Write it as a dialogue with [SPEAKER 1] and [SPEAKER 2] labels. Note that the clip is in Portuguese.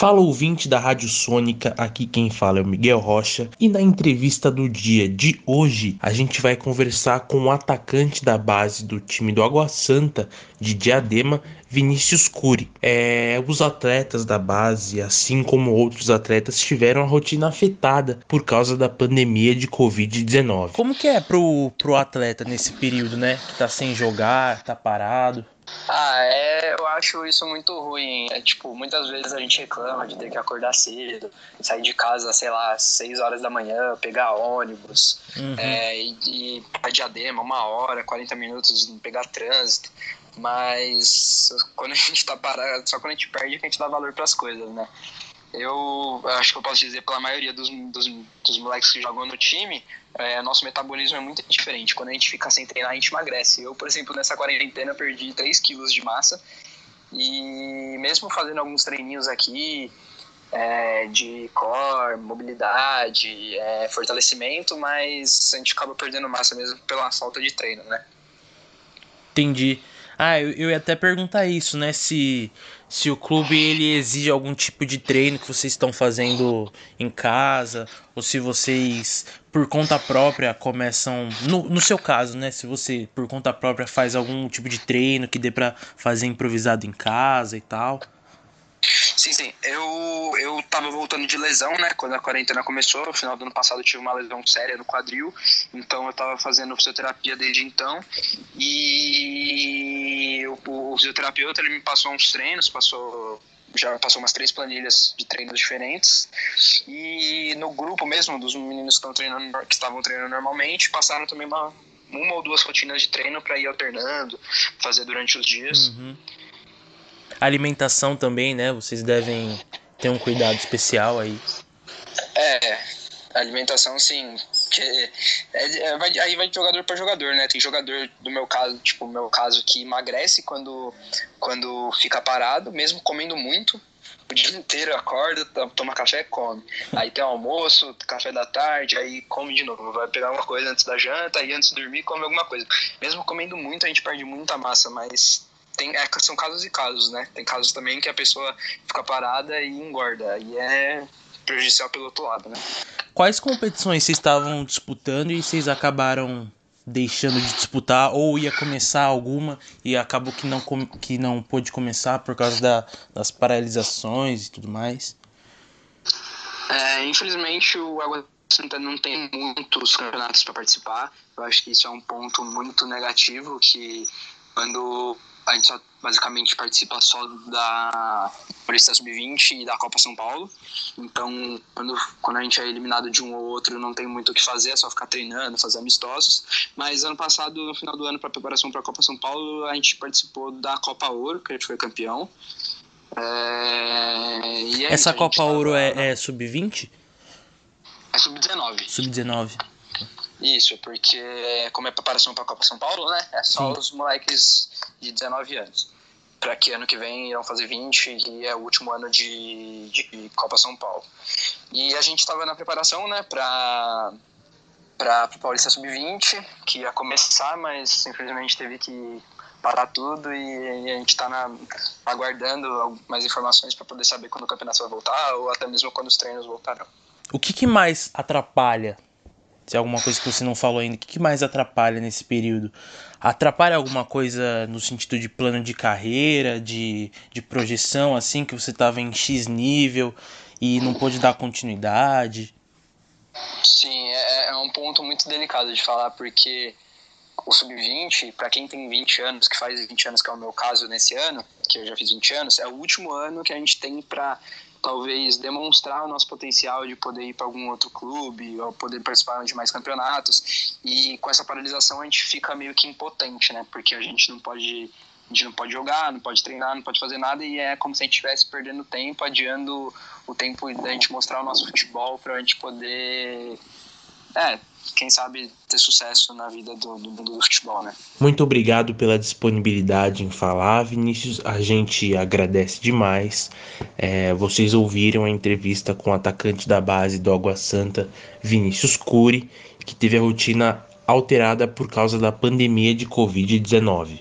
[SPEAKER 1] Fala ouvinte da Rádio Sônica, aqui quem fala é o Miguel Rocha e na entrevista do dia de hoje a gente vai conversar com o atacante da base do time do Água Santa de Diadema, Vinícius Cury. É, os atletas da base, assim como outros atletas, tiveram a rotina afetada por causa da pandemia de Covid-19.
[SPEAKER 2] Como que é pro, pro atleta nesse período, né? Que tá sem jogar, tá parado?
[SPEAKER 3] Ah, é, eu acho isso muito ruim. É tipo, muitas vezes a gente reclama de ter que acordar cedo, sair de casa, sei lá, 6 horas da manhã, pegar ônibus, uhum. é, e, e pra diadema, uma hora, 40 minutos, pegar trânsito. Mas quando a gente tá parado, só quando a gente perde é que a gente dá valor para as coisas, né? Eu acho que eu posso dizer pela maioria dos, dos, dos moleques que jogam no time, é, nosso metabolismo é muito diferente. Quando a gente fica sem treinar, a gente emagrece. Eu, por exemplo, nessa quarentena perdi 3 quilos de massa e mesmo fazendo alguns treininhos aqui é, de core, mobilidade, é, fortalecimento, mas a gente acaba perdendo massa mesmo pela falta de treino, né?
[SPEAKER 2] Entendi. Ah, eu, eu ia até perguntar isso, né? Se, se o clube ele exige algum tipo de treino que vocês estão fazendo em casa, ou se vocês, por conta própria, começam. No, no seu caso, né? Se você, por conta própria, faz algum tipo de treino que dê pra fazer improvisado em casa e tal.
[SPEAKER 3] Sim, sim. Eu, eu tava voltando de lesão, né? Quando a quarentena começou, no final do ano passado eu tive uma lesão séria no quadril, então eu tava fazendo fisioterapia desde então. E o, o fisioterapeuta ele me passou uns treinos, passou já passou umas três planilhas de treinos diferentes. E no grupo mesmo dos meninos que treinando, que estavam treinando normalmente, passaram também uma, uma ou duas rotinas de treino para ir alternando, fazer durante os dias.
[SPEAKER 2] Uhum alimentação também, né? Vocês devem ter um cuidado especial aí.
[SPEAKER 3] É, alimentação sim. Que é, é, vai, aí vai de jogador para jogador, né? Tem jogador do meu caso, tipo, meu caso, que emagrece quando, quando fica parado, mesmo comendo muito. O dia inteiro acorda, toma café come. Aí tem almoço, café da tarde, aí come de novo. Vai pegar uma coisa antes da janta, aí antes de dormir come alguma coisa. Mesmo comendo muito, a gente perde muita massa, mas tem, é, são casos e casos, né? Tem casos também que a pessoa fica parada e engorda. E é prejudicial pelo outro lado, né?
[SPEAKER 2] Quais competições vocês estavam disputando e vocês acabaram deixando de disputar ou ia começar alguma e acabou que não, que não pôde começar por causa da, das paralisações e tudo mais?
[SPEAKER 3] É, infelizmente o Água Santa não tem muitos campeonatos para participar. Eu acho que isso é um ponto muito negativo que quando a gente só basicamente participa só da Paulista Sub-20 e da Copa São Paulo. Então, quando, quando a gente é eliminado de um ou outro, não tem muito o que fazer, é só ficar treinando, fazer amistosos. Mas ano passado, no final do ano, para preparação para a Copa São Paulo, a gente participou da Copa Ouro, que a gente foi campeão.
[SPEAKER 2] É... E é Essa Copa Ouro tava... é, é Sub-20?
[SPEAKER 3] É Sub-19.
[SPEAKER 2] Sub-19.
[SPEAKER 3] Isso, porque como é preparação para a Copa São Paulo, né? É só Sim. os moleques de 19 anos. Para que ano que vem irão fazer 20 e é o último ano de, de Copa São Paulo. E a gente estava na preparação, né, para para Paulista Sub-20, que ia começar, mas infelizmente teve que parar tudo e a gente está aguardando mais informações para poder saber quando o campeonato vai voltar ou até mesmo quando os treinos voltarão.
[SPEAKER 2] O que, que mais atrapalha se é alguma coisa que você não falou ainda, o que, que mais atrapalha nesse período? Atrapalha alguma coisa no sentido de plano de carreira, de, de projeção, assim, que você estava em X nível e não pôde dar continuidade?
[SPEAKER 3] Sim, é, é um ponto muito delicado de falar, porque o sub-20, para quem tem 20 anos, que faz 20 anos, que é o meu caso nesse ano, que eu já fiz 20 anos, é o último ano que a gente tem para talvez demonstrar o nosso potencial de poder ir para algum outro clube ou poder participar de mais campeonatos. E com essa paralisação a gente fica meio que impotente, né? Porque a gente não pode a gente não pode jogar, não pode treinar, não pode fazer nada e é como se a gente estivesse perdendo tempo, adiando o tempo da gente mostrar o nosso futebol para a gente poder é, quem sabe ter sucesso na vida do, do, mundo do futebol, né?
[SPEAKER 1] Muito obrigado pela disponibilidade em falar, Vinícius. A gente agradece demais. É, vocês ouviram a entrevista com o atacante da base do Água Santa, Vinícius Cury, que teve a rotina alterada por causa da pandemia de Covid-19.